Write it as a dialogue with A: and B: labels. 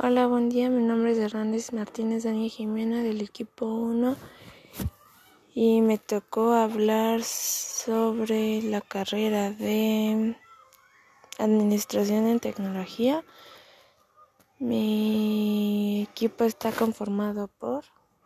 A: Hola, buen día. Mi nombre es Hernández Martínez Daniel Jimena del equipo 1 y me tocó hablar sobre la carrera de Administración en Tecnología. Mi equipo está conformado por